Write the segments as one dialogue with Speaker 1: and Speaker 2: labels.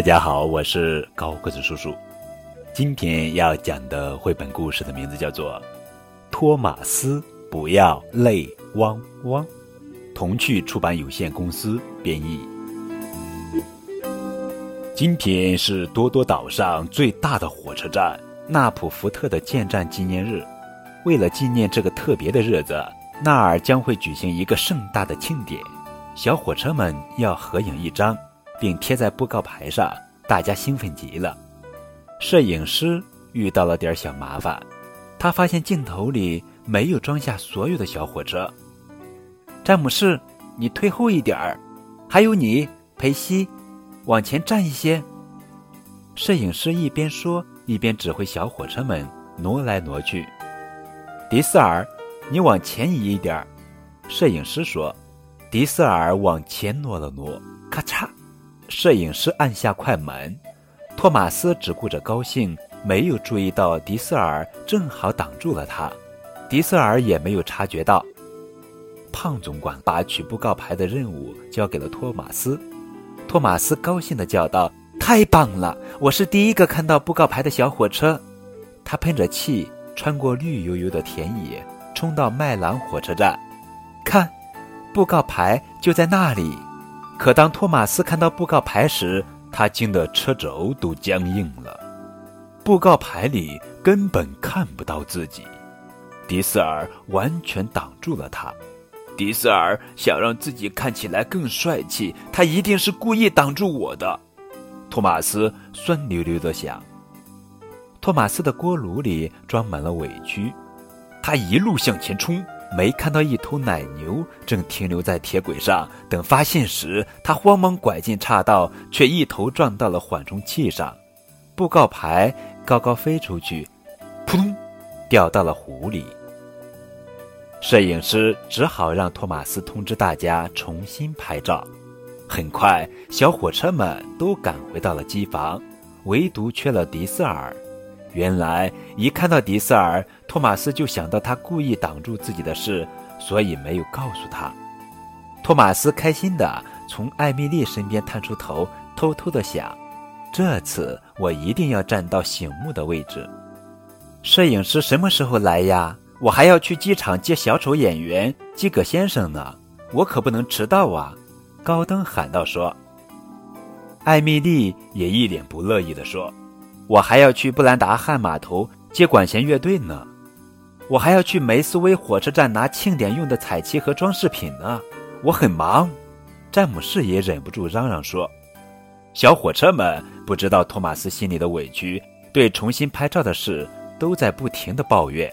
Speaker 1: 大家好，我是高个子叔叔。今天要讲的绘本故事的名字叫做《托马斯不要泪汪汪》，童趣出版有限公司编译。今天是多多岛上最大的火车站——纳普福特的建站纪念日。为了纪念这个特别的日子，那儿将会举行一个盛大的庆典。小火车们要合影一张，并贴在布告牌上，大家兴奋极了。摄影师遇到了点小麻烦，他发现镜头里没有装下所有的小火车。詹姆士，你退后一点儿，还有你，佩西，往前站一些。摄影师一边说，一边指挥小火车们挪来挪去。迪斯尔，你往前移一点儿。摄影师说。迪斯尔往前挪了挪，咔嚓，摄影师按下快门。托马斯只顾着高兴，没有注意到迪斯尔正好挡住了他。迪斯尔也没有察觉到。胖总管把取布告牌的任务交给了托马斯。托马斯高兴地叫道：“太棒了！我是第一个看到布告牌的小火车。”他喷着气，穿过绿油油的田野，冲到麦朗火车站，看。布告牌就在那里，可当托马斯看到布告牌时，他惊得车轴都僵硬了。布告牌里根本看不到自己，迪斯尔完全挡住了他。迪斯尔想让自己看起来更帅气，他一定是故意挡住我的。托马斯酸溜溜的想。托马斯的锅炉里装满了委屈，他一路向前冲。没看到一头奶牛正停留在铁轨上等发现时，他慌忙拐进岔道，却一头撞到了缓冲器上，布告牌高高飞出去，扑通，掉到了湖里。摄影师只好让托马斯通知大家重新拍照。很快，小火车们都赶回到了机房，唯独缺了迪斯尔。原来，一看到迪斯尔，托马斯就想到他故意挡住自己的事，所以没有告诉他。托马斯开心的从艾米丽身边探出头，偷偷的想：这次我一定要站到醒目的位置。摄影师什么时候来呀？我还要去机场接小丑演员基葛先生呢，我可不能迟到啊！高登喊道。说，艾米丽也一脸不乐意的说。我还要去布兰达汉码头接管弦乐队呢，我还要去梅斯威火车站拿庆典用的彩旗和装饰品呢，我很忙。詹姆士也忍不住嚷嚷说：“小火车们不知道托马斯心里的委屈，对重新拍照的事都在不停的抱怨。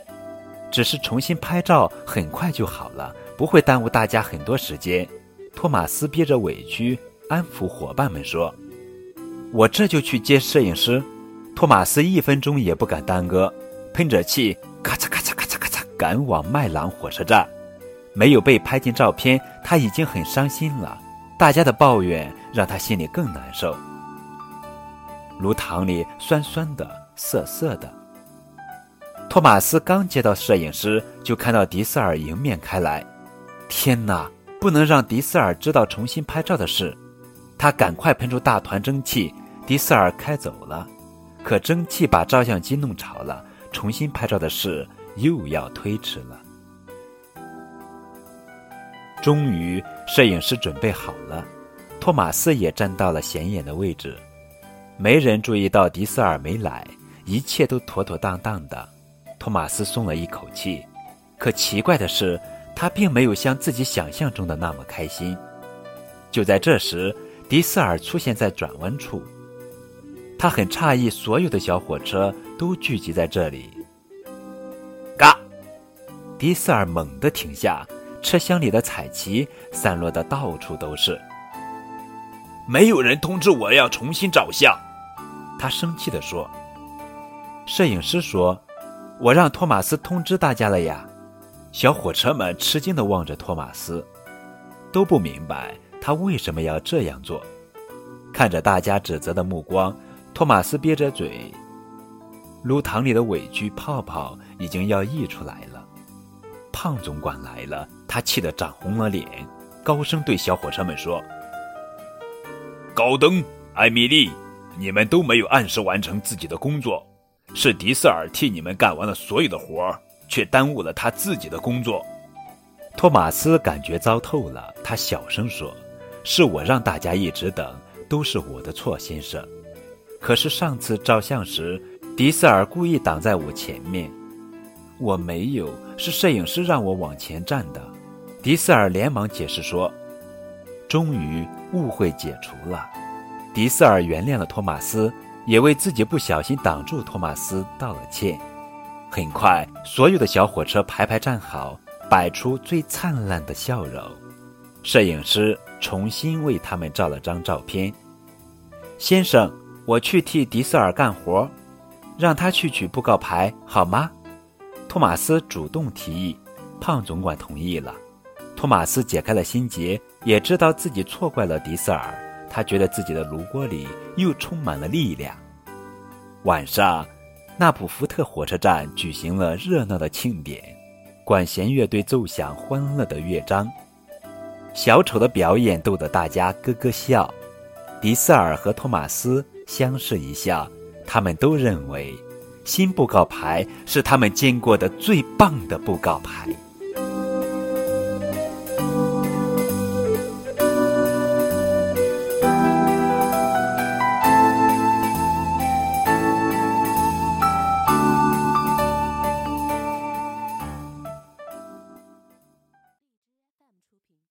Speaker 1: 只是重新拍照很快就好了，不会耽误大家很多时间。”托马斯憋着委屈安抚伙伴们说：“我这就去接摄影师。”托马斯一分钟也不敢耽搁，喷着气，咔嚓咔嚓咔嚓咔嚓，赶往麦朗火车站。没有被拍进照片，他已经很伤心了。大家的抱怨让他心里更难受。炉膛里酸酸的、涩涩的。托马斯刚接到摄影师，就看到迪塞尔迎面开来。天哪，不能让迪塞尔知道重新拍照的事。他赶快喷出大团蒸汽，迪塞尔开走了。可蒸汽把照相机弄潮了，重新拍照的事又要推迟了。终于，摄影师准备好了，托马斯也站到了显眼的位置。没人注意到迪斯尔没来，一切都妥妥当当的。托马斯松了一口气。可奇怪的是，他并没有像自己想象中的那么开心。就在这时，迪斯尔出现在转弯处。他很诧异，所有的小火车都聚集在这里。嘎！迪斯尔猛地停下，车厢里的彩旗散落的到处都是。没有人通知我要重新照相，他生气地说。摄影师说：“我让托马斯通知大家了呀。”小火车们吃惊地望着托马斯，都不明白他为什么要这样做。看着大家指责的目光。托马斯憋着嘴，炉膛里的委屈泡泡已经要溢出来了。胖总管来了，他气得涨红了脸，高声对小火车们说：“高登、艾米丽，你们都没有按时完成自己的工作，是迪塞尔替你们干完了所有的活儿，却耽误了他自己的工作。托马斯感觉糟透了，他小声说：“是我让大家一直等，都是我的错，先生。可是上次照相时，迪瑟尔故意挡在我前面，我没有，是摄影师让我往前站的。”迪瑟尔连忙解释说：“终于误会解除了。”迪瑟尔原谅了托马斯，也为自己不小心挡住托马斯道了歉。很快，所有的小火车排排站好，摆出最灿烂的笑容。摄影师重新为他们照了张照片。先生，我去替迪瑟尔干活，让他去取布告牌好吗？托马斯主动提议，胖总管同意了。托马斯解开了心结，也知道自己错怪了迪瑟尔。他觉得自己的炉锅里又充满了力量。晚上，纳普福特火车站举行了热闹的庆典，管弦乐队奏响欢乐的乐章，小丑的表演逗得大家咯咯笑。迪塞尔和托马斯相视一笑他们都认为新布告牌是他们见过的最棒的布告牌。